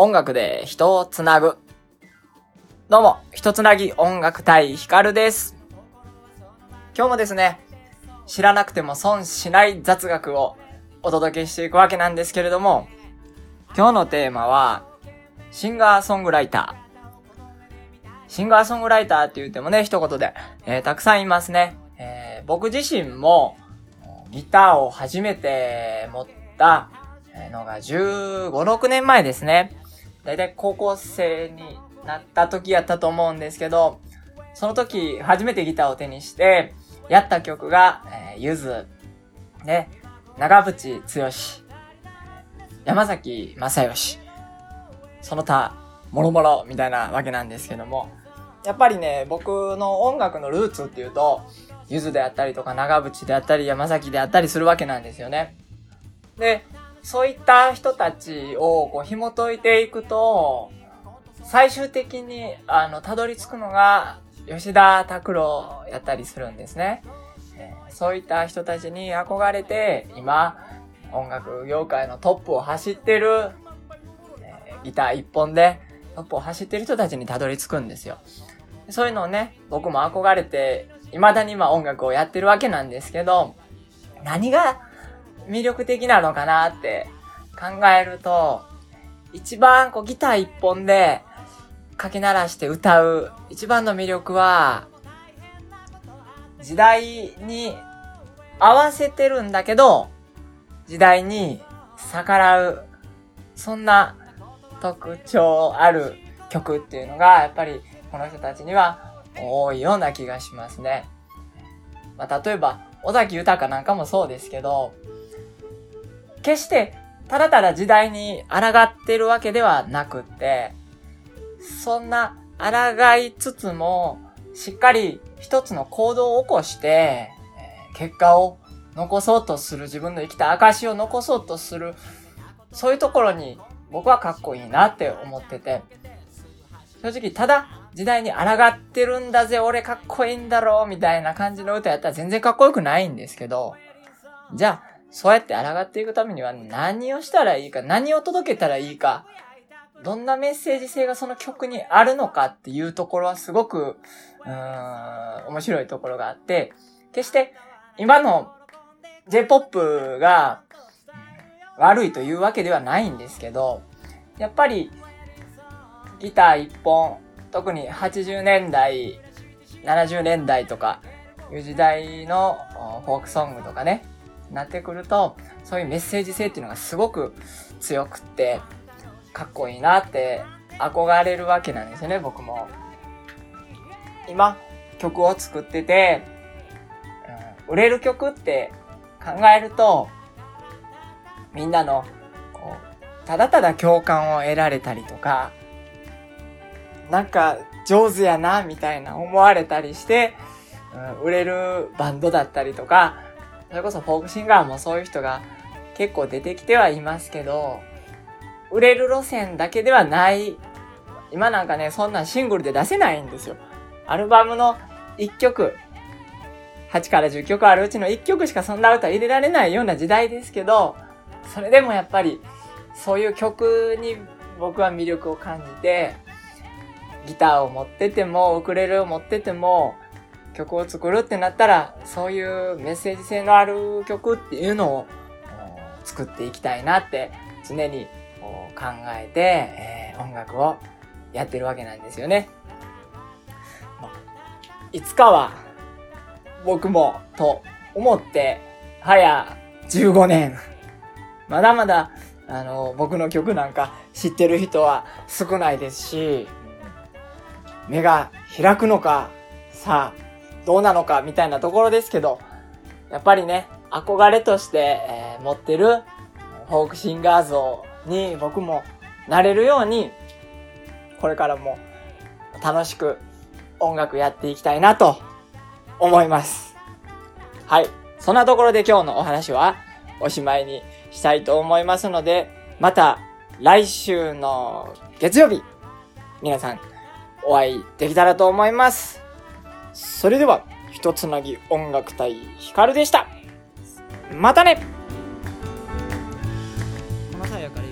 音楽で人をつなぐ。どうも、人つなぎ音楽隊ヒカルです。今日もですね、知らなくても損しない雑学をお届けしていくわけなんですけれども、今日のテーマは、シンガーソングライター。シンガーソングライターって言ってもね、一言で、えーたくさんいますね。えー僕自身も、ギターを初めて持ったのが15、6年前ですね。だいたい高校生になった時やったと思うんですけど、その時初めてギターを手にして、やった曲が、えーゆず、ね、長渕剛、山崎正義、その他、もろもろみたいなわけなんですけども、やっぱりね、僕の音楽のルーツっていうと、ゆずであったりとか長渕であったり山崎であったりするわけなんですよね。で、そういった人たちをこう紐解いていくと、最終的にあの、たどり着くのが吉田拓郎やったりするんですね。そういった人たちに憧れて、今、音楽業界のトップを走ってる、えーギター一本でトップを走ってる人たちにたどり着くんですよ。そういうのをね、僕も憧れて、未だに今音楽をやってるわけなんですけど、何が魅力的なのかなって考えると、一番こうギター一本でかき鳴らして歌う一番の魅力は、時代に合わせてるんだけど、時代に逆らう、そんな特徴ある曲っていうのが、やっぱりこの人たちには多いような気がしますね。まあ、例えば、尾崎豊なんかもそうですけど、決してただただ時代に抗ってるわけではなくって、そんな抗いつつも、しっかり一つの行動を起こして、結果を残そうとする、自分の生きた証を残そうとする、そういうところに僕はかっこいいなって思ってて、正直ただ時代に抗ってるんだぜ、俺かっこいいんだろう、みたいな感じの歌やったら全然かっこよくないんですけど、じゃあ、そうやって抗っていくためには何をしたらいいか、何を届けたらいいか、どんなメッセージ性がその曲にあるのかっていうところはすごく、うーん、面白いところがあって、決して今の J-POP が悪いというわけではないんですけど、やっぱりギター一本、特に80年代、70年代とかいう時代のフォークソングとかね、なってくると、そういうメッセージ性っていうのがすごく強くって、かっこいいなって憧れるわけなんですよね、僕も。今、曲を作ってて、うん売れる曲って考えると、みんなの、こう、ただただ共感を得られたりとか、なんか上手やな、みたいな思われたりして、うん売れるバンドだったりとか、それこそフォークシンガーもそういう人が結構出てきてはいますけど、売れる路線だけではない。今なんかね、そんなシングルで出せないんですよ。アルバムの1曲、8から10曲あるうちの1曲しかそんな歌入れられないような時代ですけど、それでもやっぱり、そういう曲に僕は魅力を感じて、ギターを持ってても、ウクレレを持ってても、曲を作るってなったら、そういうメッセージ性のある曲っていうのを作っていきたいなって常に考えて、えー音楽をやってるわけなんですよね。まあいつかは僕もと思って、早15年。まだまだ、あの、僕の曲なんか知ってる人は少ないですし、目が開くのか、さあ、どうなのかみたいなところですけど、やっぱりね、憧れとして、えー持ってるフォークシンガー像に僕もなれるように、これからも楽しく音楽やっていきたいなと思います。はい。そんなところで今日のお話はおしまいにしたいと思いますので、また来週の月曜日、皆さんお会いできたらと思います。それでは、ひとつなぎ音楽隊ヒカルでした。またねこの際やから